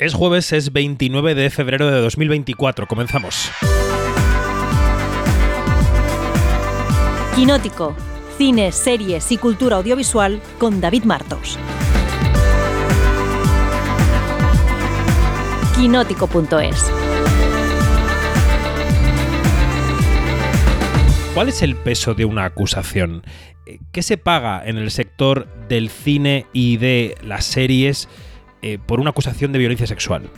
Es jueves, es 29 de febrero de 2024. Comenzamos. Quinótico. Cine, series y cultura audiovisual con David Martos. Quinótico.es. ¿Cuál es el peso de una acusación? ¿Qué se paga en el sector del cine y de las series? Eh, por una acusación de violencia sexual.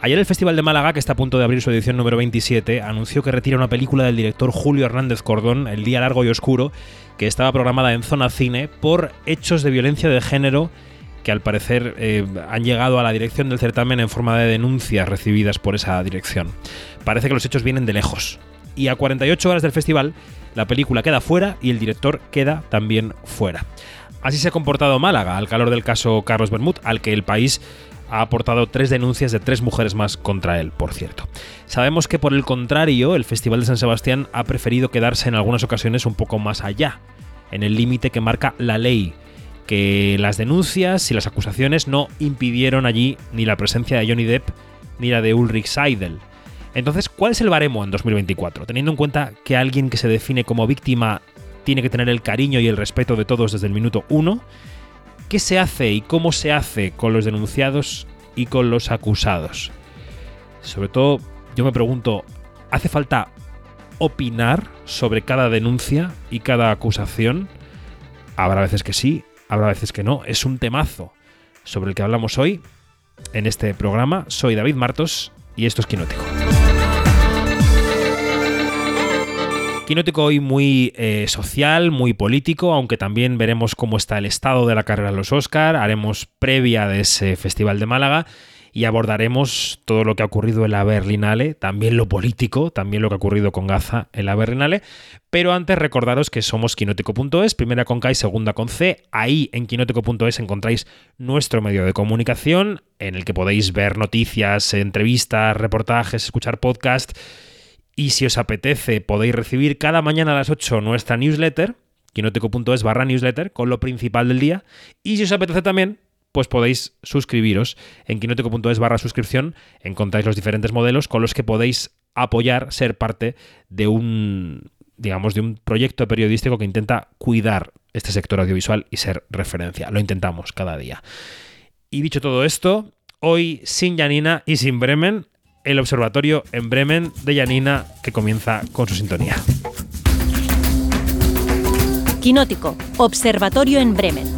Ayer el Festival de Málaga, que está a punto de abrir su edición número 27, anunció que retira una película del director Julio Hernández Cordón, El Día Largo y Oscuro, que estaba programada en Zona Cine por hechos de violencia de género que al parecer eh, han llegado a la dirección del certamen en forma de denuncias recibidas por esa dirección. Parece que los hechos vienen de lejos. Y a 48 horas del festival, la película queda fuera y el director queda también fuera. Así se ha comportado Málaga al calor del caso Carlos Bermud, al que el país ha aportado tres denuncias de tres mujeres más contra él, por cierto. Sabemos que por el contrario, el Festival de San Sebastián ha preferido quedarse en algunas ocasiones un poco más allá, en el límite que marca la ley, que las denuncias y las acusaciones no impidieron allí ni la presencia de Johnny Depp ni la de Ulrich Seidel. Entonces, ¿cuál es el baremo en 2024? Teniendo en cuenta que alguien que se define como víctima tiene que tener el cariño y el respeto de todos desde el minuto uno. ¿Qué se hace y cómo se hace con los denunciados y con los acusados? Sobre todo, yo me pregunto, ¿hace falta opinar sobre cada denuncia y cada acusación? Habrá veces que sí, habrá veces que no. Es un temazo sobre el que hablamos hoy en este programa. Soy David Martos y esto es Quinótico. Quinótico hoy muy eh, social, muy político, aunque también veremos cómo está el estado de la carrera de los Oscar, haremos previa de ese Festival de Málaga y abordaremos todo lo que ha ocurrido en la Berlinale, también lo político, también lo que ha ocurrido con Gaza en la Berlinale. Pero antes recordaros que somos quinótico.es, primera con K y segunda con C. Ahí en quinótico.es encontráis nuestro medio de comunicación en el que podéis ver noticias, entrevistas, reportajes, escuchar podcasts y si os apetece, podéis recibir cada mañana a las 8 nuestra newsletter, quinoteco.es barra newsletter, con lo principal del día. Y si os apetece también, pues podéis suscribiros en quinoteco.es barra suscripción. Encontráis los diferentes modelos con los que podéis apoyar, ser parte de un, digamos, de un proyecto periodístico que intenta cuidar este sector audiovisual y ser referencia. Lo intentamos cada día. Y dicho todo esto, hoy sin Janina y sin Bremen, el observatorio en Bremen de Janina que comienza con su sintonía. Quinótico, Observatorio en Bremen.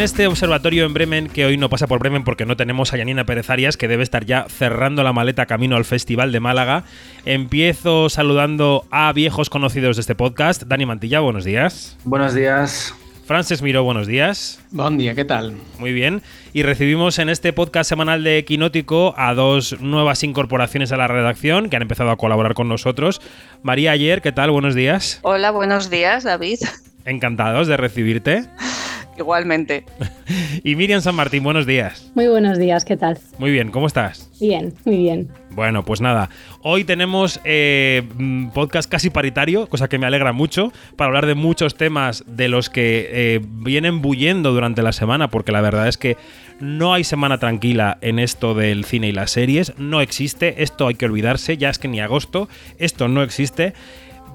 En este observatorio en Bremen, que hoy no pasa por Bremen porque no tenemos a Yanina Pérez Arias, que debe estar ya cerrando la maleta camino al Festival de Málaga, empiezo saludando a viejos conocidos de este podcast. Dani Mantilla, buenos días. Buenos días. Frances Miró, buenos días. Buen día, ¿qué tal? Muy bien. Y recibimos en este podcast semanal de Quinótico a dos nuevas incorporaciones a la redacción que han empezado a colaborar con nosotros. María Ayer, ¿qué tal? Buenos días. Hola, buenos días, David. Encantados de recibirte. Igualmente. y Miriam San Martín, buenos días. Muy buenos días, ¿qué tal? Muy bien, ¿cómo estás? Bien, muy bien. Bueno, pues nada, hoy tenemos eh, podcast casi paritario, cosa que me alegra mucho, para hablar de muchos temas de los que eh, vienen bullendo durante la semana, porque la verdad es que no hay semana tranquila en esto del cine y las series, no existe, esto hay que olvidarse, ya es que ni agosto, esto no existe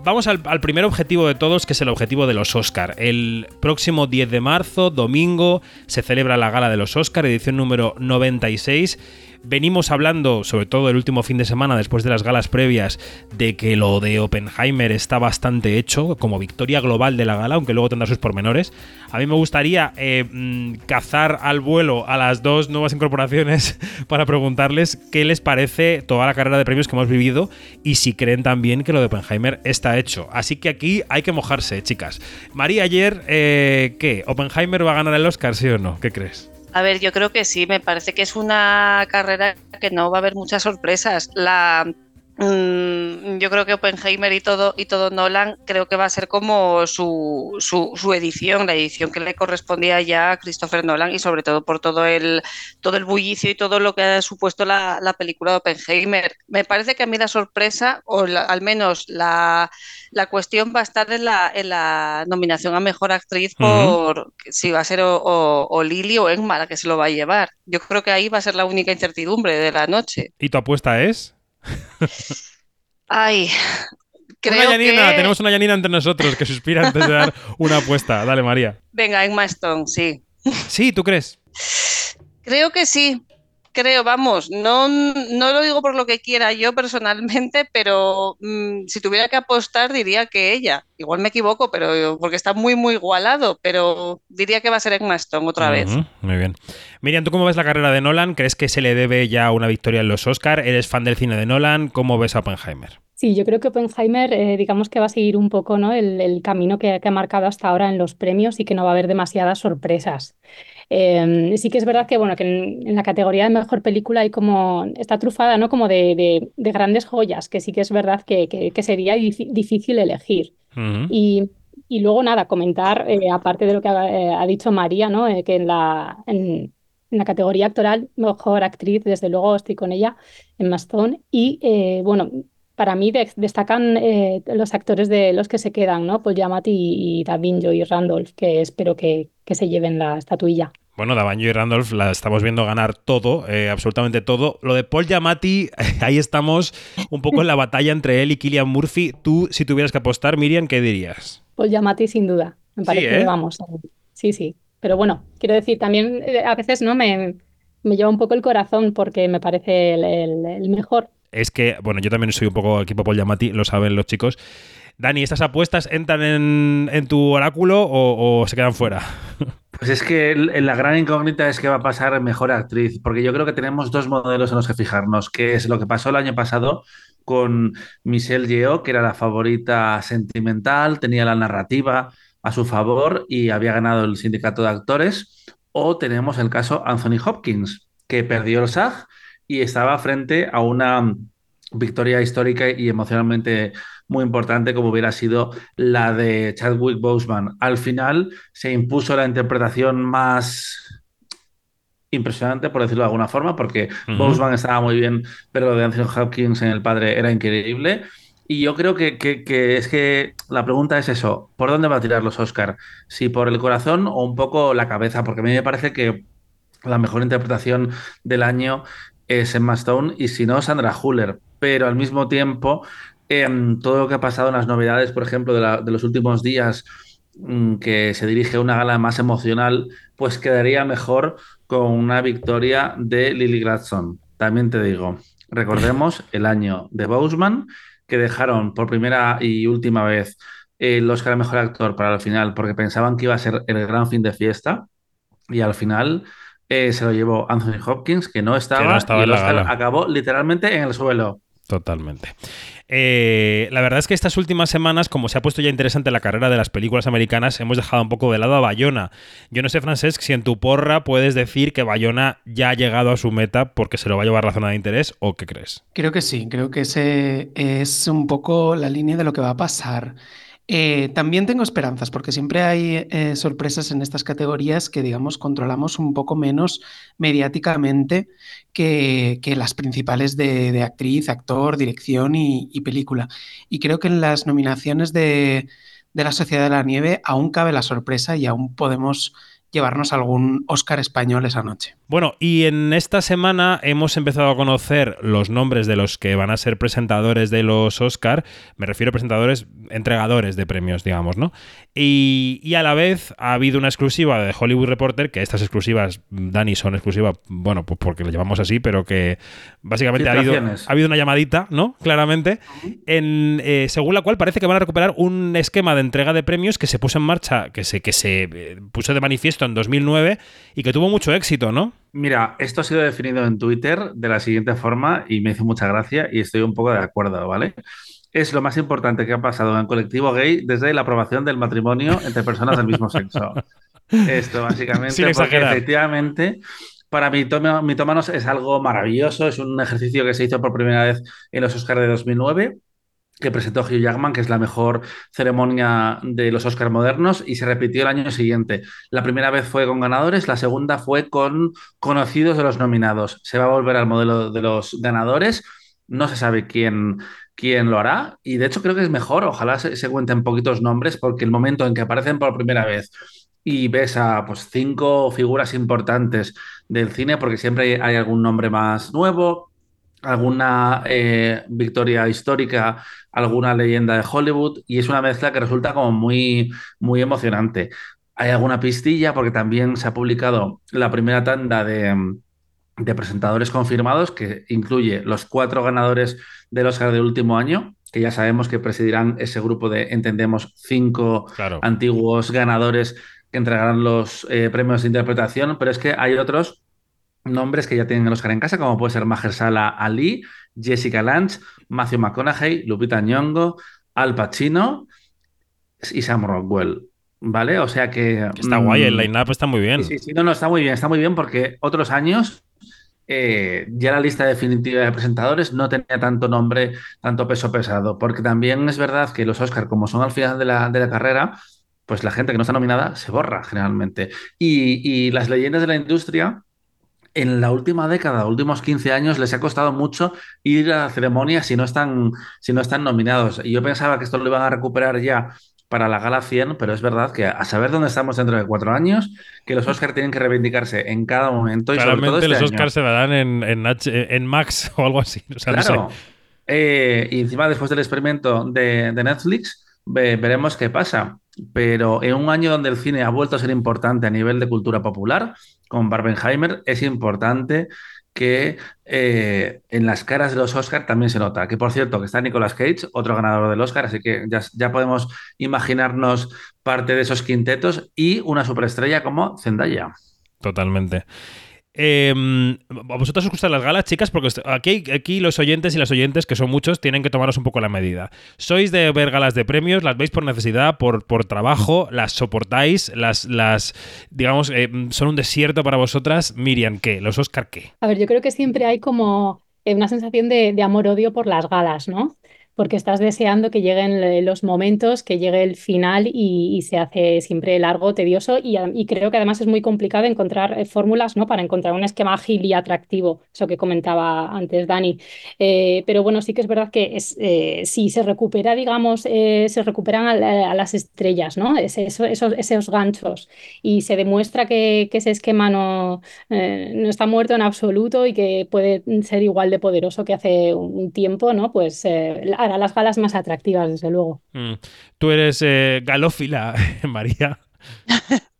vamos al, primer objetivo de todos, que es el objetivo de los Oscar. El próximo 10 de marzo, domingo, se celebra la gala de los Oscar, edición número 96 venimos hablando, sobre todo el último fin de semana, después de las galas previas, de que lo de Oppenheimer está bastante hecho, como victoria global de la gala, aunque luego tendrá sus pormenores. A mí me gustaría eh, mm, cazar al vuelo a las dos nuevas incorporaciones para preguntarles qué les parece toda la carrera de premios que hemos vivido y si creen también que lo de Oppenheimer está hecho. Así que aquí hay que mojarse, chicas. María, ayer, eh, ¿qué? ¿Oppenheimer va a ganar el Oscar, sí o no? ¿Qué crees? A ver, yo creo que sí, me parece que es una carrera que no va a haber muchas sorpresas. La yo creo que Oppenheimer y todo, y todo Nolan creo que va a ser como su, su, su, edición, la edición que le correspondía ya a Christopher Nolan y sobre todo por todo el, todo el bullicio y todo lo que ha supuesto la, la película de Oppenheimer. Me parece que a mí la sorpresa, o la, al menos la, la, cuestión va a estar en la, en la nominación a Mejor Actriz por uh -huh. si va a ser o, o, o, Lily o Emma la que se lo va a llevar. Yo creo que ahí va a ser la única incertidumbre de la noche. ¿Y tu apuesta es? Ay, creo una Yanina, que... tenemos una Yanina entre nosotros que suspira antes de dar una apuesta. Dale, María. Venga, Emma Stone, sí. Sí, ¿tú crees? Creo que sí. Creo, vamos, no, no lo digo por lo que quiera yo personalmente, pero mmm, si tuviera que apostar diría que ella. Igual me equivoco, pero porque está muy, muy igualado, pero diría que va a ser Emma Stone otra uh -huh, vez. Muy bien. Miriam, ¿tú cómo ves la carrera de Nolan? ¿Crees que se le debe ya una victoria en los Oscar? ¿Eres fan del cine de Nolan? ¿Cómo ves a Oppenheimer? Sí, yo creo que Oppenheimer, eh, digamos que va a seguir un poco ¿no? el, el camino que, que, ha marcado hasta ahora en los premios y que no va a haber demasiadas sorpresas. Eh, sí que es verdad que, bueno, que en, en, la categoría de mejor película hay como, está trufada, ¿no? Como de, de, de grandes joyas, que sí que es verdad que, que, que sería difícil elegir. Uh -huh. y, y, luego, nada, comentar, eh, aparte de lo que ha, eh, ha dicho María, ¿no? Eh, que en la, en, en la categoría actoral, mejor actriz, desde luego estoy con ella, en Mastón. Y bueno, para mí de, destacan eh, los actores de los que se quedan, ¿no? Paul Giamatti y, y Davinjo y Randolph, que espero que, que se lleven la estatuilla. Bueno, Davanjo y Randolph la estamos viendo ganar todo, eh, absolutamente todo. Lo de Paul Giamatti, ahí estamos un poco en la batalla entre él y Killian Murphy. Tú, si tuvieras que apostar, Miriam, ¿qué dirías? Paul Giamatti, sin duda. Me parece sí, ¿eh? que vamos. Sí, sí. Pero bueno, quiero decir, también eh, a veces no me, me lleva un poco el corazón porque me parece el, el, el mejor es que, bueno, yo también soy un poco equipo Paul Giamatti, lo saben los chicos. Dani, ¿estas apuestas entran en, tu oráculo o, se quedan fuera? Pues es que la gran incógnita es qué va a pasar mejor actriz, porque yo creo que tenemos dos modelos en los que fijarnos, que es lo que pasó el año pasado con Michelle Yeoh, que era la favorita sentimental, tenía la narrativa a su favor y había ganado el sindicato de actores, o tenemos el caso Anthony Hopkins, que perdió el SAG y estaba frente a una victoria histórica y emocionalmente muy importante como hubiera sido la de Chadwick Boseman. Al final se impuso la interpretación más impresionante, por decirlo de alguna forma, porque uh -huh. Boseman estaba muy bien, pero lo de Anthony Hopkins en El Padre era increíble. Y yo creo que, que, que, es que la pregunta es eso, ¿por dónde va a tirar los Oscar? ¿Si por el corazón o un poco la cabeza? Porque a mí me parece que la mejor interpretación del año es Emma Stone y si no, Sandra Huller. Pero al mismo tiempo, eh, todo lo que ha pasado en las novedades, por ejemplo, de, la, de los últimos días, mmm, que se dirige a una gala más emocional, pues quedaría mejor con una victoria de Lily Gladstone. También te digo, recordemos el año de Boseman, que dejaron por primera y última vez el Oscar a Mejor Actor para el final, porque pensaban que iba a ser el gran fin de fiesta, y al final eh, se lo llevó Anthony Hopkins, que no estaba, que no estaba y el Oscar acabó literalmente en el suelo. Totalmente. Eh, la verdad es que estas últimas semanas, como se ha puesto ya interesante la carrera de las películas americanas, hemos dejado un poco de lado a Bayona. Yo no sé, Francesc, si en tu porra puedes decir que Bayona ya ha llegado a su meta porque se lo va a llevar la zona de interés o qué crees. Creo que sí, creo que ese es un poco la línea de lo que va a pasar. Eh, también tengo esperanzas porque siempre hay eh, sorpresas en estas categorías que, digamos, controlamos un poco menos mediáticamente que, las principales de, actriz, actor, dirección y, película. Y creo que en las nominaciones de la Sociedad de la Nieve aún cabe la sorpresa y aún podemos llevarnos algún Oscar español esa noche. Bueno, y en esta semana hemos empezado a conocer los nombres de los que van a ser presentadores de los Oscar, me refiero a presentadores, entregadores de premios, digamos, ¿no? Y, y, a la vez ha habido una exclusiva de Hollywood Reporter, que estas exclusivas, Dani, son exclusivas, bueno, pues porque lo llamamos así, pero que básicamente ha habido, ha habido, una llamadita, ¿no? Claramente, en, eh, según la cual parece que van a recuperar un esquema de entrega de premios que se puso en marcha, que se, que se eh, puso de manifiesto en 2009 y que tuvo mucho éxito, ¿no? Mira, esto ha sido definido en Twitter de la siguiente forma y me hizo mucha gracia y estoy un poco de acuerdo, ¿vale? Es lo más importante que ha pasado en el colectivo gay desde la aprobación del matrimonio entre personas del mismo sexo. Esto, básicamente, Sin porque efectivamente para mitómanos es algo maravilloso, es un ejercicio que se hizo por primera vez en los Oscars de 2009 que presentó Hugh Jackman, que es la mejor ceremonia de los Oscars modernos, y se repitió el año siguiente. La primera vez fue con ganadores, la segunda fue con conocidos de los nominados. Se va a volver al modelo de los ganadores. No se sabe quién, quién lo hará, y de hecho creo que es mejor, ojalá se, cuenten poquitos nombres, porque el momento en que aparecen por primera vez y ves a pues, cinco figuras importantes del cine, porque siempre hay algún nombre más nuevo, alguna eh, victoria histórica, alguna leyenda de Hollywood, y es una mezcla que resulta como muy, muy emocionante. Hay alguna pistilla, porque también se ha publicado la primera tanda de, presentadores confirmados, que incluye los cuatro ganadores del Oscar del último año, que ya sabemos que presidirán ese grupo de, entendemos, cinco antiguos ganadores que entregarán los eh, premios de interpretación, pero es que hay otros nombres que ya tienen el Oscar en casa, como puede ser Mahershala Ali, Jessica Lange, Matthew McConaughey, Lupita Nyong'o, Al Pacino y Sam Rockwell. ¿Vale? O sea que. Está guay, el mm, line-up está muy bien. Sí, sí, no, no, está muy bien, está muy bien porque otros años eh, ya la lista definitiva de presentadores no tenía tanto nombre, tanto peso pesado, porque también es verdad que los Oscars, como son al final de la, de la carrera, pues la gente que no está nominada se borra generalmente. Y, y las leyendas de la industria en la última década, últimos 15 años, les ha costado mucho ir a la ceremonia si no están, si no están nominados. Y yo pensaba que esto lo iban a recuperar ya para la gala 100, pero es verdad que a saber dónde estamos dentro de cuatro años, que los Oscars tienen que reivindicarse en cada momento. Y Claramente sobre todo este los Oscars se darán en, en, Max o algo así. claro. Eh, y encima, después del experimento de, de Netflix, veremos qué pasa. Pero en un año donde el cine ha vuelto a ser importante a nivel de cultura popular, con Barbenheimer, es importante que eh, en las caras de los Oscars también se nota. Que por cierto, que está Nicolas Cage, otro ganador del Oscar, así que ya, ya podemos imaginarnos parte de esos quintetos y una superestrella como Zendaya. Totalmente. Eh, ¿A vosotros os gustan las galas, chicas? Porque aquí, aquí los oyentes y las oyentes, que son muchos, tienen que tomaros un poco la medida. ¿Sois de ver galas de premios? ¿Las veis por necesidad, por, por trabajo? ¿Las soportáis? ¿Las, las digamos, eh, son un desierto para vosotras? Miriam, ¿qué? ¿Los Oscar qué? A ver, yo creo que siempre hay como eh, una sensación de, de amor-odio por las galas, ¿no? Porque estás deseando que lleguen los momentos, que llegue el final y, se hace siempre largo, tedioso y, creo que además es muy complicado encontrar eh, fórmulas ¿no? para encontrar un esquema ágil y atractivo, eso que comentaba antes Dani. Eh, pero bueno, sí que es verdad que es, eh, si se recupera, digamos, se recuperan a, las estrellas, ¿no? esos, esos, ganchos y se demuestra que, ese esquema no, no está muerto en absoluto y que puede ser igual de poderoso que hace un tiempo, ¿no? Pues a las galas más atractivas, desde luego. Mm. Tú eres eh, galófila, María.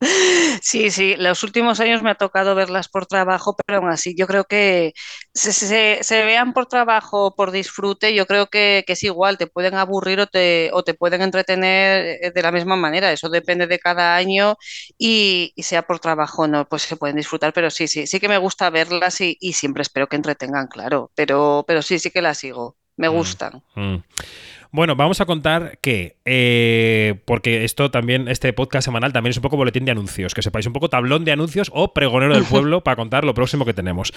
Sí, sí, los últimos años me ha tocado verlas por trabajo, pero aún así yo creo que se, vean por trabajo o por disfrute, yo creo que, es igual, te pueden aburrir o te, o te pueden entretener eh, de la misma manera, eso depende de cada año y, sea por trabajo o no, pues se pueden disfrutar, pero sí, sí, sí que me gusta verlas y, siempre espero que entretengan, claro, pero, pero sí, sí que las sigo me mm, gustan. Mm. Bueno, vamos a contar que, eh, porque esto también, este podcast semanal también es un poco boletín de anuncios, que sepáis, un poco tablón de anuncios o pregonero del pueblo para contar lo próximo que tenemos.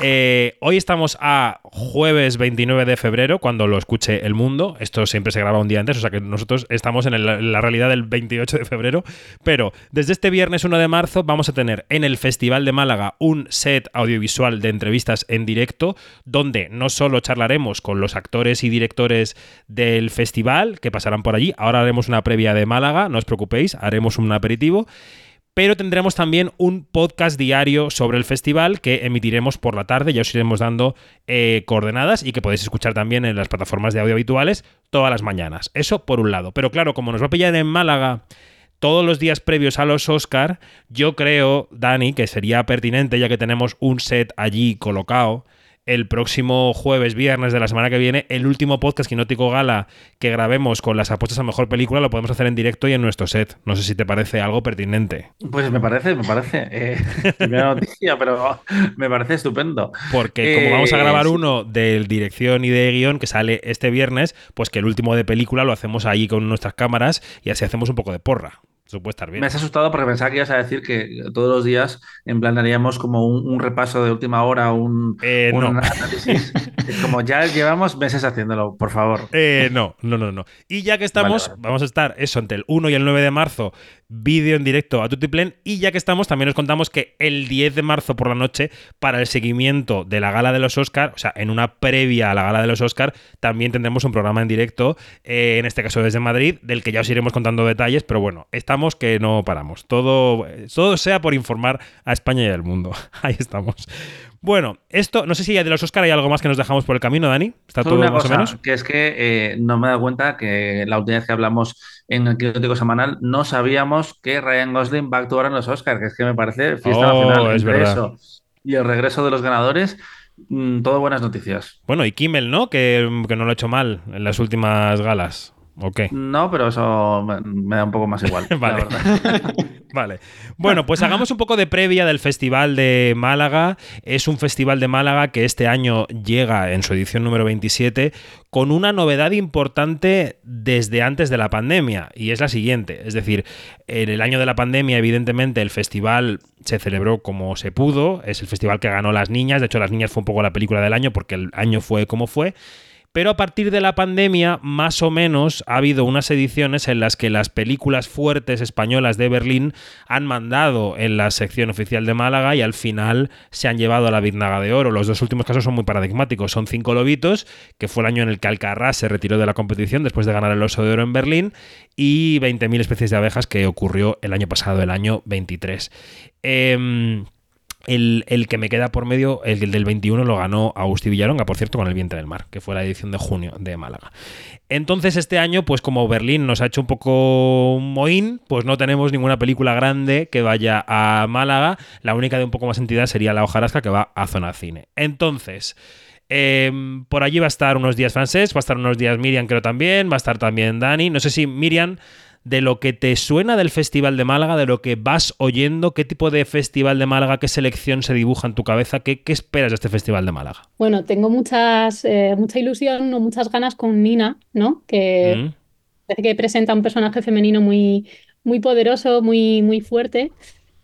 Eh, hoy estamos a jueves 29 de febrero, cuando lo escuche el mundo. Esto siempre se graba un día antes, o sea que nosotros estamos en, la realidad del 28 de febrero. Pero desde este viernes 1 de marzo vamos a tener en el Festival de Málaga un set audiovisual de entrevistas en directo, donde no solo charlaremos con los actores y directores del festival, que pasarán por allí. Ahora haremos una previa de Málaga, no os preocupéis, haremos un aperitivo. Pero tendremos también un podcast diario sobre el festival que emitiremos por la tarde, ya os iremos dando eh, coordenadas y que podéis escuchar también en las plataformas de audio habituales todas las mañanas. Eso por un lado. Pero claro, como nos va a pillar en Málaga todos los días previos a los Oscar, yo creo, Dani, que sería pertinente, ya que tenemos un set allí colocado, el próximo jueves, viernes de la semana que viene, el último podcast Quinótico Gala que grabemos con las apuestas a mejor película lo podemos hacer en directo y en nuestro set. No sé si te parece algo pertinente. Pues me parece, me parece. Eh, primera noticia, pero me parece estupendo. Porque como vamos a grabar eh, uno de dirección y de guion que sale este viernes, pues que el último de película lo hacemos ahí con nuestras cámaras y así hacemos un poco de porra. Eso puede estar bien. Me has asustado porque pensaba que ibas a decir que todos los días en plan haríamos como un, un repaso de última hora, un, Eh, un no. análisis. Como ya llevamos meses haciéndolo, por favor. Eh, no, no, no, no. Y ya que estamos, Vale, vale. vamos a estar eso entre el 1 y el 9 de marzo, vídeo en directo a Tutiplen. Y ya que estamos, también os contamos que el 10 de marzo por la noche, para el seguimiento de la gala de los Oscar, o sea, en una previa a la gala de los Oscar, también tendremos un programa en directo, eh, en este caso desde Madrid, del que ya os iremos contando detalles, pero bueno, estamos que no paramos. Todo, todo sea por informar a España y al mundo. Ahí estamos. Bueno, esto, no sé si de los Oscar hay algo más que nos dejamos por el camino, Dani. ¿Está todo una más cosa, o menos? que es que eh, no me he dado cuenta que la última vez que hablamos en el crítico semanal no sabíamos que Ryan Gosling va a actuar en los Oscars, que es que me parece fiesta Oh, nacional. es verdad. eso y el regreso de los ganadores, mm, todo buenas noticias. Bueno, y Kimmel, ¿no? Que, que no lo ha hecho mal en las últimas galas. ¿O qué? No, pero eso me, da un poco más igual. Vale. Vale. Bueno, pues hagamos un poco de previa del Festival de Málaga. Es un festival de Málaga que este año llega en su edición número 27 con una novedad importante desde antes de la pandemia y es la siguiente. Es decir, en el año de la pandemia, evidentemente, el festival se celebró como se pudo. Es el festival que ganó Las Niñas. De hecho, Las Niñas fue un poco la película del año porque el año fue como fue. Pero a partir de la pandemia, más o menos, ha habido unas ediciones en las que las películas fuertes españolas de Berlín han mandado en la sección oficial de Málaga y al final se han llevado a la Biznaga de Oro. Los dos últimos casos son muy paradigmáticos. Son Cinco Lobitos, que fue el año en el que Alcarrás se retiró de la competición después de ganar el Oso de Oro en Berlín, y 20.000 especies de abejas, que ocurrió el año pasado, el año 23. Em, el, el que me queda por medio, el del 21, lo ganó Agustí Villaronga, por cierto, con El Vientre del Mar, que fue la edición de junio de Málaga. Entonces, este año, pues como Berlín nos ha hecho un poco un mohín, pues no tenemos ninguna película grande que vaya a Málaga. La única de un poco más entidad sería La Hojarasca, que va a Zona Cine. Entonces. em, por allí va a estar unos días francés, va a estar unos días Miriam, creo también, va a estar también Dani. No sé si Miriam, de lo que te suena del Festival de Málaga, de lo que vas oyendo, qué tipo de Festival de Málaga, qué selección se dibuja en tu cabeza, qué, qué esperas de este Festival de Málaga. Bueno, tengo muchas, eh, mucha ilusión o muchas ganas con Nina, ¿no? Que Mm. parece que presenta un personaje femenino muy, muy poderoso, muy, muy fuerte,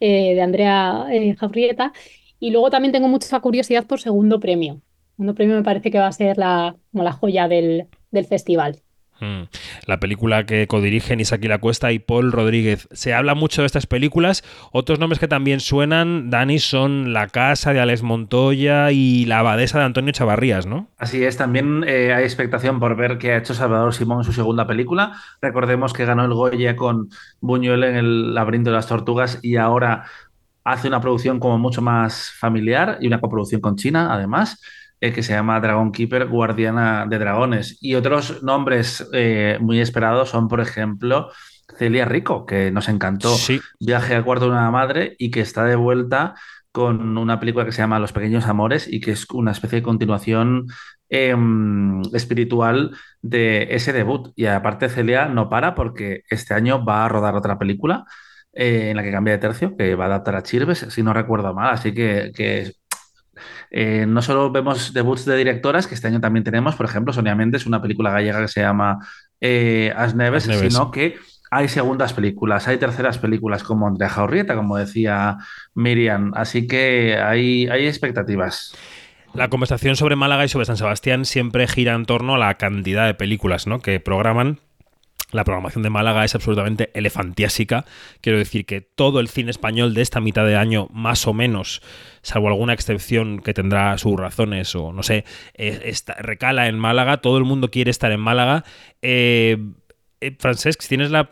eh, de Andrea eh, Jaurrieta. Y luego también tengo mucha curiosidad por Segundo Premio. Segundo Premio me parece que va a ser la, como la joya del, del festival. Mm. La película que codirigen Isaac La Cuesta y Paul Rodríguez. Se habla mucho de estas películas. Otros nombres que también suenan, Dani, son La Casa de Alex Montoya y La Abadesa de Antonio Chavarrías, ¿no? Así es, también eh, hay expectación por ver qué ha hecho Salvador Simón en su segunda película. Recordemos que ganó el Goya con Buñuel en El laberinto de las tortugas y ahora hace una producción como mucho más familiar y una coproducción con China, además, eh, que se llama Dragon Keeper, Guardiana de Dragones. Y otros nombres eh, muy esperados son, por ejemplo, Celia Rico, que nos encantó Sí. Viaje al cuarto de una madre y que está de vuelta con una película que se llama Los Pequeños Amores y que es una especie de continuación em, espiritual de ese debut. Y aparte Celia no para porque este año va a rodar otra película eh, en la que cambia de tercio, que va a adaptar a Chirves, si no recuerdo mal. Así que, que, eh, no solo vemos debuts de directoras, que este año también tenemos, por ejemplo, Sonia Méndez, una película gallega que se llama eh, As Neves, As Neves. sino que hay segundas películas, hay terceras películas como Andrea Jaurrieta, como decía Miriam. Así que hay, hay expectativas. La conversación sobre Málaga y sobre San Sebastián siempre gira en torno a la cantidad de películas ¿no? que programan. La programación de Málaga es absolutamente elefantiásica. Quiero decir que todo el cine español de esta mitad de año, más o menos, salvo alguna excepción que tendrá sus razones o no sé, eh, recala en Málaga. Todo el mundo quiere estar en Málaga. Eh, eh, Francesc, tienes la-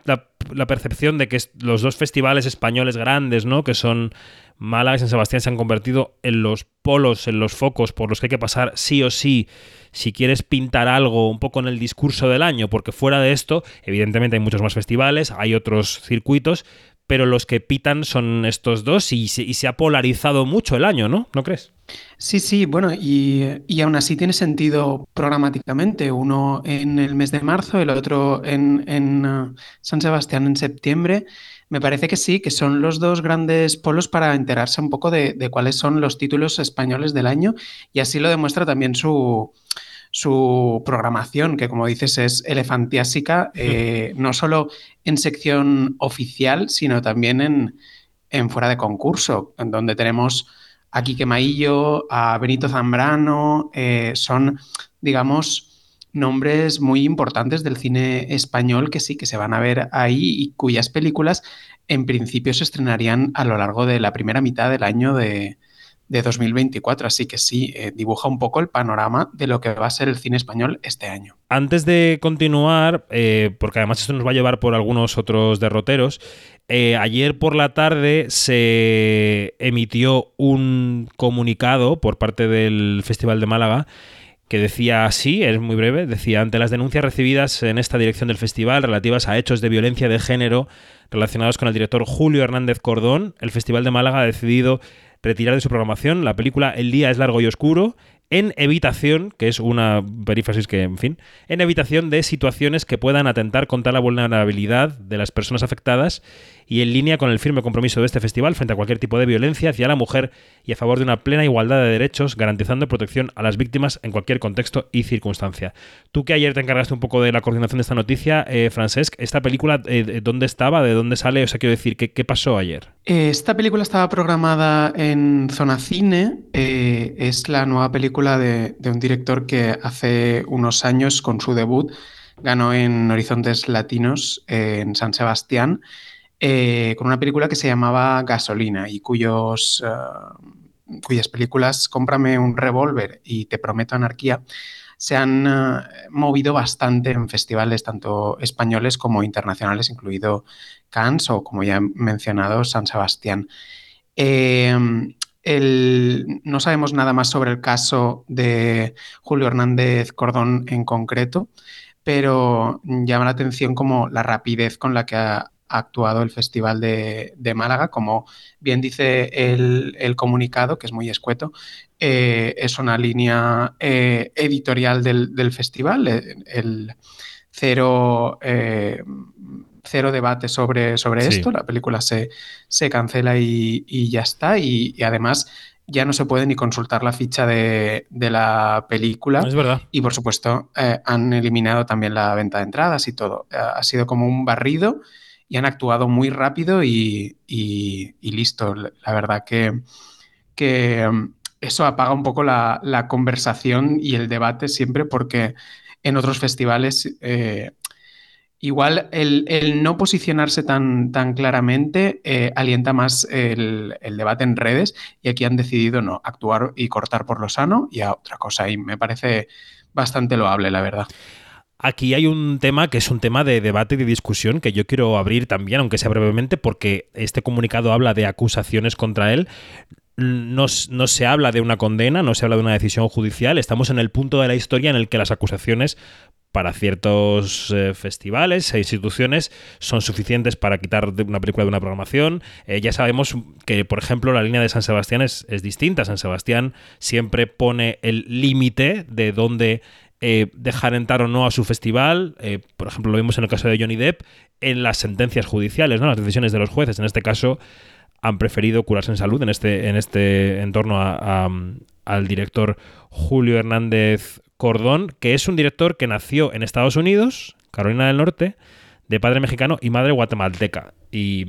la percepción de que los dos festivales españoles grandes, ¿no? Que son Málaga y San Sebastián, se han convertido en los polos, en los focos por los que hay que pasar sí o sí si quieres pintar algo un poco en el discurso del año, porque fuera de esto, evidentemente hay muchos más festivales, hay otros circuitos, pero los que pitan son estos dos y se, ha polarizado mucho el año, ¿no? ¿No crees? Sí, sí, bueno, y, y aún así tiene sentido programáticamente, uno en el mes de marzo, el otro en, en, uh, San Sebastián en septiembre. Me parece que sí, que son los dos grandes polos para enterarse un poco de, de cuáles son los títulos españoles del año y así lo demuestra también su, su programación, que como dices es elefantiásica, eh, no solo en sección oficial, sino también en, en fuera de concurso, en donde tenemos a Quique Maillo, a Benito Zambrano, eh, son, digamos, nombres muy importantes del cine español que sí que se van a ver ahí y cuyas películas en principio se estrenarían a lo largo de la primera mitad del año de, de 2024. Así que sí, eh, dibuja un poco el panorama de lo que va a ser el cine español este año. Antes de continuar, eh, porque además esto nos va a llevar por algunos otros derroteros, eh, ayer por la tarde se emitió un comunicado por parte del Festival de Málaga que decía así, es muy breve, decía, ante las denuncias recibidas en esta dirección del festival relativas a hechos de violencia de género relacionados con el director Julio Hernández Cordón, el Festival de Málaga ha decidido retirar de su programación. La película El día es largo y oscuro en evitación, que es una perífrasis que, en fin, en evitación de situaciones que puedan atentar contra la vulnerabilidad de las personas afectadas y en línea con el firme compromiso de este festival frente a cualquier tipo de violencia hacia la mujer y a favor de una plena igualdad de derechos, garantizando protección a las víctimas en cualquier contexto y circunstancia. Tú que ayer te encargaste un poco de la coordinación de esta noticia, eh, Francesc, ¿esta película eh, dónde estaba? ¿De dónde sale? O sea, quiero decir, ¿qué, qué pasó ayer? Esta película estaba programada en Zona Cine, eh, es la nueva película de un director que hace unos años, con su debut, ganó en Horizontes Latinos en San Sebastián eh, con una película que se llamaba Gasolina y cuyos, uh, cuyas películas Cómprame un revólver y Te prometo anarquía se han uh, movido bastante en festivales tanto españoles como internacionales, incluido Cannes o, como ya he mencionado, San Sebastián. Eh, el, no sabemos nada más sobre el caso de Julio Hernández Cordón en concreto, pero llama la atención como la rapidez con la que ha, ha actuado el Festival de, de Málaga. Como bien dice el, el, comunicado, que es muy escueto, eh, es una línea eh, editorial del, del, festival, el cero, eh, cero debate sobre, sobre sí. esto, la película se, se cancela y, y ya está, y, y, además ya no se puede ni consultar la ficha de, de la película. Es verdad. Y por supuesto eh, han eliminado también la venta de entradas y todo. ha sido como un barrido y han actuado muy rápido y, listo. La verdad que, que, um, eso apaga un poco la, la, conversación y el debate siempre porque en otros festivales eh, igual el, el, no posicionarse tan, tan claramente eh, alienta más el, el, debate en redes y aquí han decidido no actuar y cortar por lo sano y a otra cosa y me parece bastante loable la verdad. Aquí hay un tema que es un tema de debate y de discusión que yo quiero abrir también, aunque sea brevemente, porque este comunicado habla de acusaciones contra él. No, se habla de una condena, no se habla de una decisión judicial. Estamos en el punto de la historia en el que las acusaciones para ciertos eh, festivales e instituciones son suficientes para quitar una película de una programación. Eh, ya sabemos que, por ejemplo, la línea de San Sebastián es, es distinta. San Sebastián siempre pone el límite de dónde eh, dejar entrar o no a su festival, eh, por ejemplo, lo vimos en el caso de Johnny Depp, en las sentencias judiciales, ¿no? las decisiones de los jueces. En este caso, han preferido curarse en salud en este, en este entorno a, a, al director Julio Hernández Cordón, que es un director que nació en Estados Unidos, Carolina del Norte, de padre mexicano y madre guatemalteca. Y,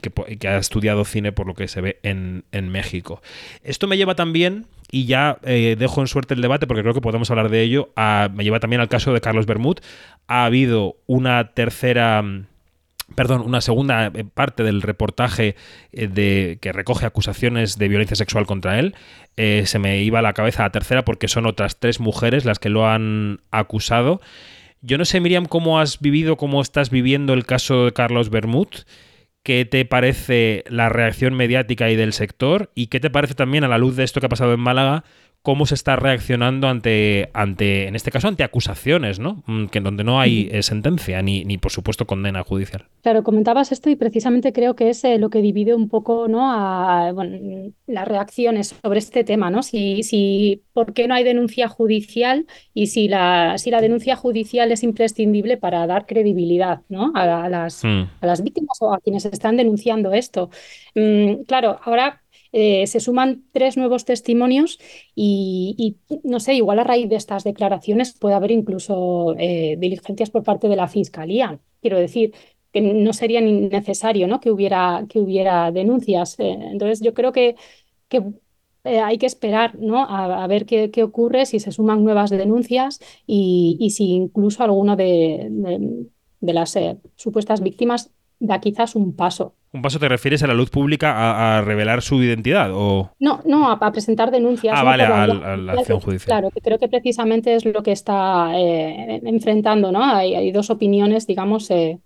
que, ha estudiado cine por lo que se ve en México. Esto me lleva también, y ya eh, dejo en suerte el debate porque creo que podemos hablar de ello, me lleva también al caso de Carlos Bermud. Ha habido una tercera perdón, una segunda eh, parte del reportaje eh, de, que recoge acusaciones de violencia sexual contra él. Se me iba a la cabeza la tercera porque son otras tres mujeres las que lo han acusado. Yo no sé, Miriam, cómo has vivido, cómo estás viviendo el caso de Carlos Bermud. ¿Qué te parece la reacción mediática y del sector? ¿Y qué te parece también a la luz de esto que ha pasado en Málaga? Cómo se está reaccionando ante, ante, en este caso, ante acusaciones, ¿no? Mm, que donde no hay eh, sentencia ni, ni, por supuesto, condena judicial. Claro, comentabas esto y precisamente creo que es eh, lo que divide un poco, ¿no? A, bueno, las reacciones sobre este tema, ¿no? Si, si, ¿por qué no hay denuncia judicial y si la, si la denuncia judicial es imprescindible para dar credibilidad, ¿no? A, a las, mm. a las víctimas o a quienes están denunciando esto. Mm, claro, ahora eh, se suman tres nuevos testimonios y, no sé, igual a raíz de estas declaraciones puede haber incluso eh, diligencias por parte de la Fiscalía. Quiero decir, que no sería necesario ¿no? Que, hubiera, que hubiera denuncias. Eh, entonces, yo creo que, que hay que esperar ¿no? a, ver qué, qué, ocurre, si se suman nuevas denuncias y, y si incluso alguno de, de, las supuestas víctimas da quizás un paso. ¿Un paso te refieres a la luz pública a, revelar su identidad? O... No, no, a, presentar denuncias. Ah, vale, a, la acción judicial. Claro, que creo que precisamente es lo que está eh, enfrentando, ¿no? Hay, dos opiniones, digamos, eh,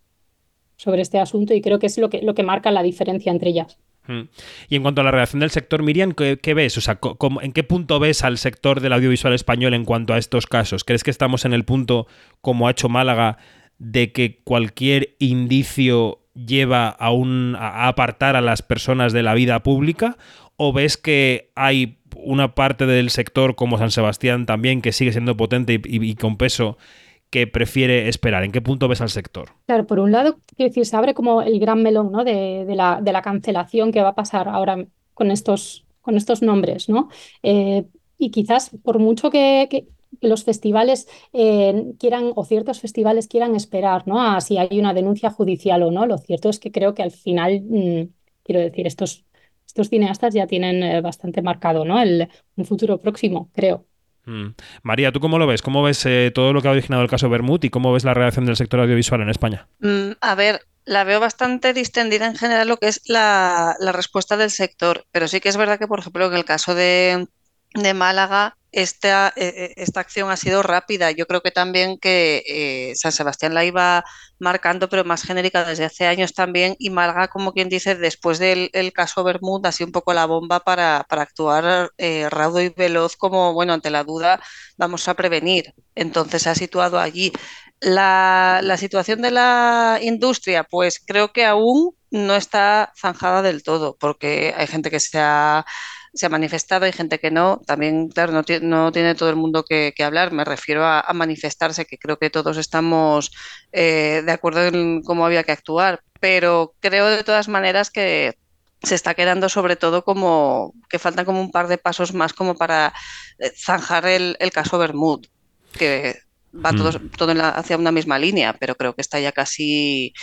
sobre este asunto y creo que es lo que, lo que marca la diferencia entre ellas. Hmm. Y en cuanto a la reacción del sector, Miriam, ¿qué, ves? O sea, ¿en qué punto ves al sector del audiovisual español en cuanto a estos casos? ¿Crees que estamos en el punto, como ha hecho Málaga, de que cualquier indicio lleva a, un, a apartar a las personas de la vida pública? ¿O ves que hay una parte del sector como San Sebastián también que sigue siendo potente y, con peso que prefiere esperar? ¿En qué punto ves al sector? Claro, por un lado, quiero decir, se abre como el gran melón ¿no? de, la, cancelación que va a pasar ahora con estos, con estos nombres, ¿no? Eh, y quizás por mucho que, los festivales eh, quieran o ciertos festivales quieran esperar ¿no? a si hay una denuncia judicial o no. Lo cierto es que creo que al final, mm, quiero decir, estos, estos cineastas ya tienen eh, bastante marcado ¿no? El, un futuro próximo, creo. Mm. María, ¿tú cómo lo ves? ¿Cómo ves eh, todo lo que ha originado el caso Bermud y cómo ves la reacción del sector audiovisual en España? Mm, a ver, la veo bastante distendida en general lo que es la, la, respuesta del sector, pero sí que es verdad que, por ejemplo, en el caso de, de Málaga, esta, eh, eh, esta acción ha sido rápida. Yo creo que también que eh, San Sebastián la iba marcando, pero más genérica desde hace años también, y Málaga, como quien dice, después del caso Bermud, ha sido un poco la bomba para, actuar raudo y veloz, como, bueno, ante la duda vamos a prevenir. Entonces se ha situado allí. La, la situación de la industria, pues creo que aún no está zanjada del todo, porque hay gente que se ha se ha manifestado, hay gente que no. También, claro, no, no tiene todo el mundo que, hablar. Me refiero a, manifestarse, que creo que todos estamos eh, de acuerdo en cómo había que actuar. Pero creo de todas maneras que se está quedando sobre todo como que faltan como un par de pasos más como para eh, zanjar el, caso Bermud, que va todo, mm. todo hacia una misma línea, pero creo que está ya casi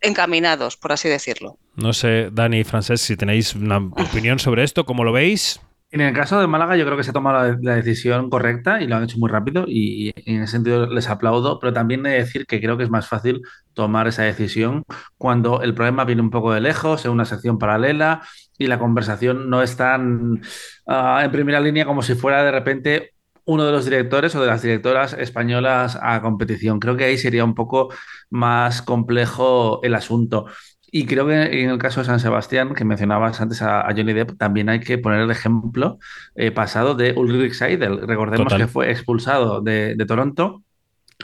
encaminados, por así decirlo. No sé, Dani y Francés, si tenéis una opinión sobre esto, ¿cómo lo veis? En el caso de Málaga, yo creo que se ha tomado la, decisión correcta y lo han hecho muy rápido y, en ese sentido les aplaudo, pero también he de decir que creo que es más fácil tomar esa decisión cuando el problema viene un poco de lejos, en una sección paralela y la conversación no es tan ah, en primera línea como si fuera de repente uno de los directores o de las directoras españolas a competición. Creo que ahí sería un poco más complejo el asunto. Y creo que en el caso de San Sebastián, que mencionabas antes a, Johnny Depp, también hay que poner el ejemplo eh, pasado de Ulrich Seidel. Recordemos que fue expulsado de, de Toronto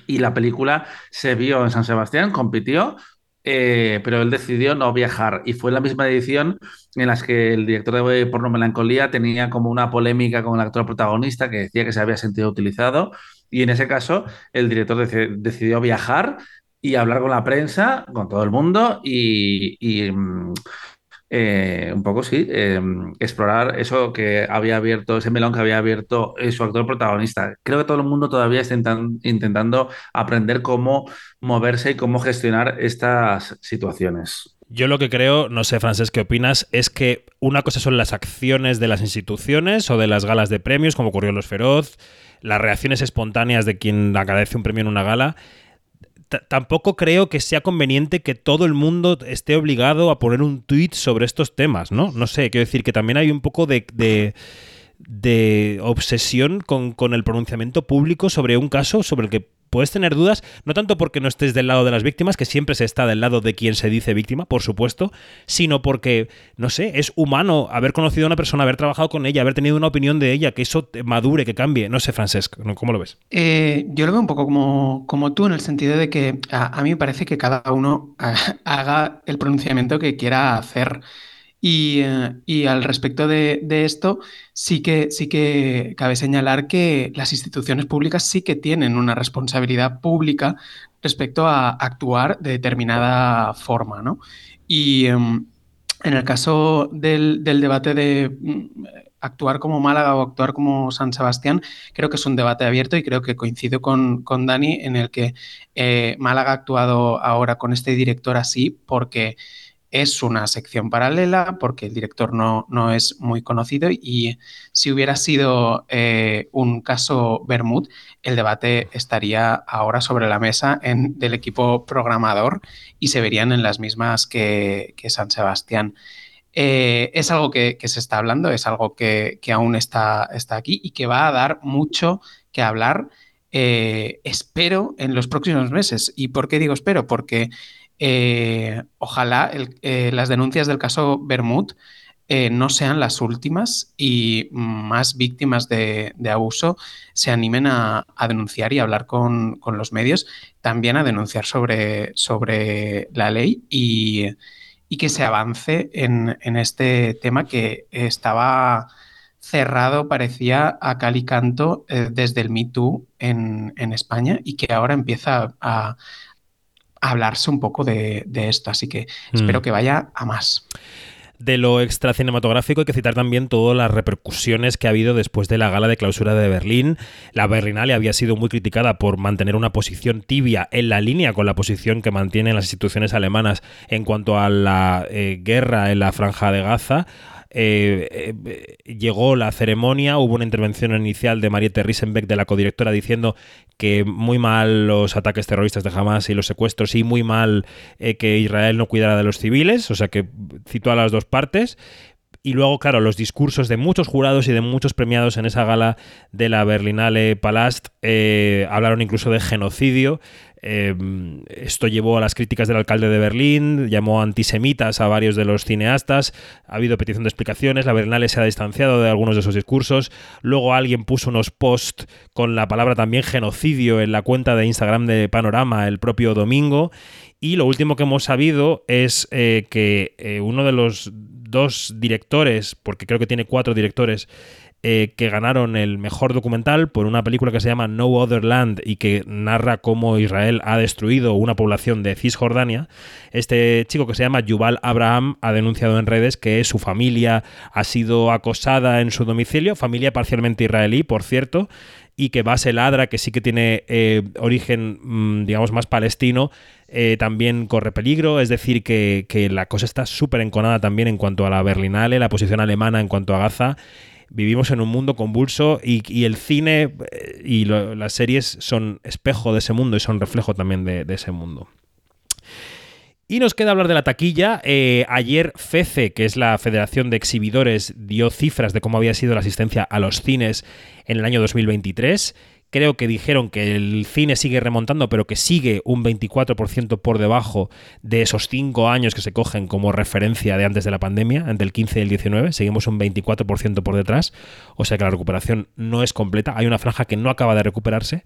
y la película se vio en San Sebastián, compitió, eh, pero él decidió no viajar. Y fue la misma edición en las que el director de Porno Melancolía tenía como una polémica con el actor protagonista que decía que se había sentido utilizado. Y en ese caso el director decidió viajar y hablar con la prensa, con todo el mundo y, mm, eh, un poco, sí, eh, explorar eso que había abierto, ese melón que había abierto su actor protagonista. Creo que todo el mundo todavía está intentando aprender cómo moverse y cómo gestionar estas situaciones. Yo lo que creo, no sé, Francés, ¿qué opinas? Es que una cosa son las acciones de las instituciones o de las galas de premios, como ocurrió en Los Feroz, las reacciones espontáneas de quien agradece un premio en una gala, tampoco creo que sea conveniente que todo el mundo esté obligado a poner un tweet sobre estos temas, ¿no? No sé, quiero decir que también hay un poco de, de, obsesión con, con, el pronunciamiento público sobre un caso sobre el que puedes tener dudas, no tanto porque no estés del lado de las víctimas, que siempre se está del lado de quien se dice víctima, por supuesto, sino porque, no sé, es humano haber conocido a una persona, haber trabajado con ella, haber tenido una opinión de ella, que eso madure, que cambie. No sé, Francesc, ¿cómo lo ves? Eh, yo lo veo un poco como, como tú, en el sentido de que a, mí me parece que cada uno haga el pronunciamiento que quiera hacer. Eh, y, al respecto de, esto, sí que, sí que cabe señalar que las instituciones públicas sí que tienen una responsabilidad pública respecto a actuar de determinada forma, ¿no? Y, em, En el caso del, debate de mm, actuar como Málaga o actuar como San Sebastián, creo que es un debate abierto y creo que coincido con, con Dani en el que eh, Málaga ha actuado ahora con este director así porque es una sección paralela porque el director no, no es muy conocido y si hubiera sido eh, un caso Bermud, el debate estaría ahora sobre la mesa en, del equipo programador y se verían en las mismas que, San Sebastián. Eh, es algo que, se está hablando, es algo que, aún está, está, aquí y que va a dar mucho que hablar, eh, espero, en los próximos meses. ¿Y por qué digo espero? Porque eh, ojalá eh, las denuncias del caso Bermud eh, no sean las últimas y más víctimas de, abuso se animen a, denunciar y hablar con, los medios, también a denunciar sobre, sobre la ley y, que se avance en, este tema que estaba cerrado, parecía a cal y canto desde el Me Too en España y que ahora empieza a, hablarse un poco de, esto. Así que espero mm. que vaya a más. De lo extra cinematográfico hay que citar también todas las repercusiones que ha habido después de la gala de clausura de Berlín. La Berlinale había sido muy criticada por mantener una posición tibia en la línea con la posición que mantienen las instituciones alemanas en cuanto a la eh, guerra en la franja de Gaza. Eh, eh, llegó la ceremonia, hubo una intervención inicial de Mariette Riesenbeck, de la codirectora, diciendo que muy mal los ataques terroristas de Hamas y los secuestros y muy mal eh, que Israel no cuidara de los civiles, o sea que citó a las dos partes. Y luego, claro, los discursos de muchos jurados y de muchos premiados en esa gala de la Berlinale Palast hablaron incluso de genocidio. Em, esto llevó a las críticas del alcalde de Berlín, llamó antisemitas a varios de los cineastas, ha habido petición de explicaciones, la Berlinale se ha distanciado de algunos de esos discursos, luego alguien puso unos posts con la palabra también genocidio en la cuenta de Instagram de Panorama el propio domingo, y lo último que hemos sabido es eh, que eh, uno de los dos directores, porque creo que tiene cuatro directores, eh, que ganaron el mejor documental por una película que se llama No Other Land y que narra cómo Israel ha destruido una población de Cisjordania. Este chico que se llama Yuval Abraham ha denunciado en redes que su familia ha sido acosada en su domicilio, familia parcialmente israelí, por cierto, y que Base Ladra, que sí que tiene eh, origen, mm, digamos, más palestino, eh, también corre peligro. Es decir, que, que la cosa está súper enconada también en cuanto a la Berlinale, la posición alemana en cuanto a Gaza vivimos en un mundo convulso y, el cine eh, y las series son espejo de ese mundo y son reflejo también de, ese mundo. Y nos queda hablar de la taquilla. Eh, ayer FECE, que es la Federación de Exhibidores, dio cifras de cómo había sido la asistencia a los cines en el año 2023 creo que dijeron que el cine sigue remontando, pero que sigue un 24% por debajo de esos cinco años que se cogen como referencia de antes de la pandemia, entre el 15 y el 19. Seguimos un 24% por detrás, o sea que la recuperación no es completa. Hay una franja que no acaba de recuperarse.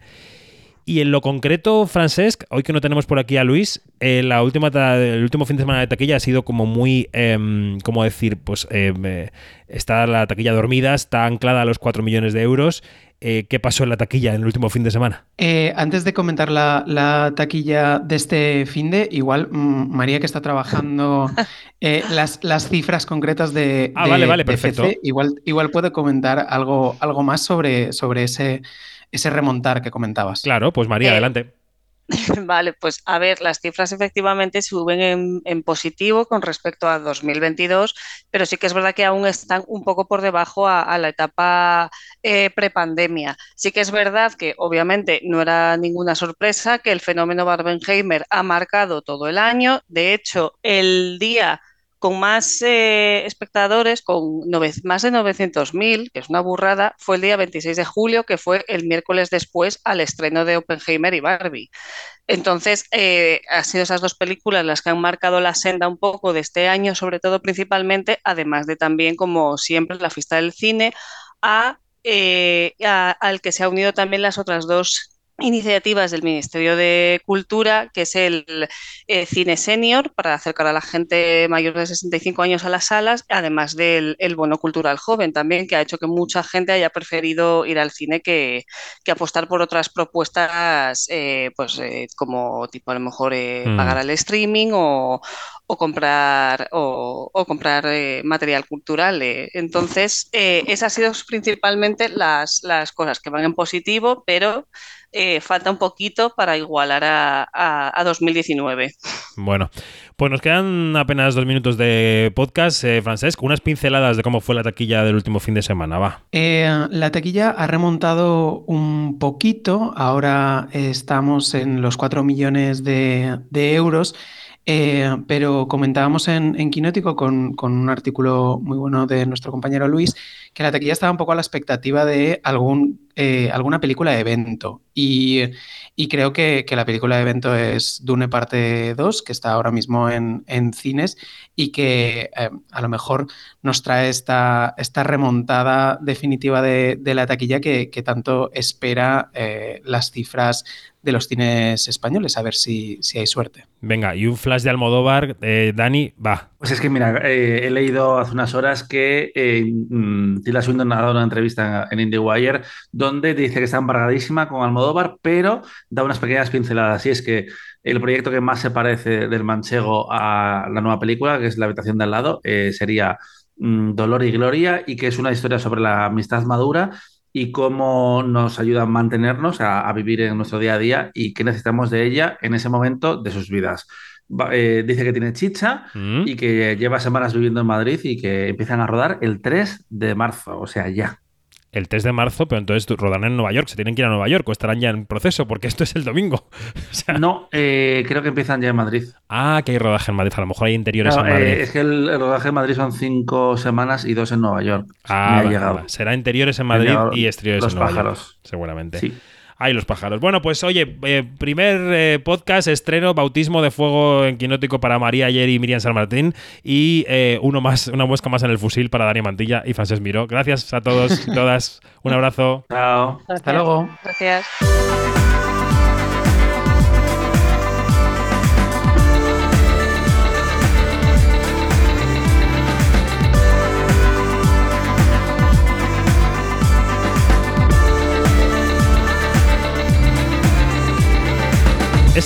Y en lo concreto, Francesc, hoy que no tenemos por aquí a Luis, eh, la última el último fin de semana de taquilla ha sido como muy, em, ¿cómo decir? Pues em, eh, está la taquilla dormida, está anclada a los 4 millones de euros eh, qué pasó en la taquilla en el último fin de semana. Eh, antes de comentar la, taquilla de este fin de, igual mm, María que está trabajando eh, las, las, cifras concretas de, ah, vale, vale, perfecto. igual, igual puede comentar algo, algo más sobre, sobre ese, ese remontar que comentabas. Claro, pues María, adelante. Vale, pues a ver, las cifras efectivamente suben en, positivo con respecto a 2022, pero sí que es verdad que aún están un poco por debajo a, la etapa eh, prepandemia. Sí que es verdad que obviamente no era ninguna sorpresa que el fenómeno Barbenheimer ha marcado todo el año. De hecho, el día con más eh, espectadores, con más de 900.000, que es una burrada, fue el día 26 de julio, que fue el miércoles después al estreno de Oppenheimer y Barbie. Entonces, eh, han sido esas dos películas las que han marcado la senda un poco de este año, sobre todo principalmente, además de también, como siempre, la fiesta del cine, eh, al que se han unido también las otras dos iniciativas del Ministerio de Cultura, que es el eh, Cine Senior, para acercar a la gente mayor de 65 años a las salas, además del bono cultural joven también, que ha hecho que mucha gente haya preferido ir al cine que, apostar por otras propuestas, eh, pues eh, como tipo a lo mejor mm. pagar al streaming o, o comprar, o, comprar eh, material cultural. Eh. Entonces, eh, esas han sido principalmente las, las, cosas que van en positivo, pero falta un poquito para igualar a, a, 2019. Bueno, pues nos quedan apenas dos minutos de podcast, Francesc. Unas pinceladas de cómo fue la taquilla del último fin de semana, va. la taquilla ha remontado un poquito, ahora estamos en los 4 millones de, de euros. Eh, pero comentábamos en, en Quinótico con, un artículo muy bueno de nuestro compañero Luis que la taquilla estaba un poco a la expectativa de algún, eh, alguna película de evento. Y, creo que, la película de evento es Dune Parte 2, que está ahora mismo en, cines y que eh, a lo mejor nos trae esta, esta remontada definitiva de, la taquilla que, tanto espera las cifras de los cines españoles, a ver si, si hay suerte. Venga, y un flash de Almodóvar, eh, Dani, va. Pues es que mira, eh, he leído hace unas horas que eh, mm, Tila Swindon ha dado una entrevista en, IndieWire donde dice que está embargadísima con Almodóvar, pero da unas pequeñas pinceladas. Y es que el proyecto que más se parece del manchego a la nueva película, que es La habitación de al lado, sería mm, Dolor y Gloria, y que es una historia sobre la amistad madura y cómo nos ayuda a mantenernos, a, vivir en nuestro día a día y qué necesitamos de ella en ese momento de sus vidas. Eh, dice que tiene chicha mm. y que lleva semanas viviendo en Madrid y que empiezan a rodar el 3 de marzo, o sea, ya el 3 de marzo, pero entonces rodarán en Nueva York, se tienen que ir a Nueva York o estarán ya en proceso, porque esto es el domingo. no, eh, creo que empiezan ya en Madrid. Ah, que hay rodaje en Madrid, a lo mejor hay interiores en Madrid. Eh, es que el, rodaje en Madrid son cinco semanas y dos en Nueva York. Ah, será interiores en Madrid y exteriores en Nueva York. Seguramente. Sí. Ay, los pájaros. Bueno, pues oye, eh, primer eh, podcast, estreno, bautismo de fuego en quinótico para María Ayer y Miriam San Martín. Y eh, uno más, una muesca más en el fusil para Dani Mantilla y Frances Miró. Gracias a todos y todas. Un abrazo. Chao. Hasta luego. Gracias.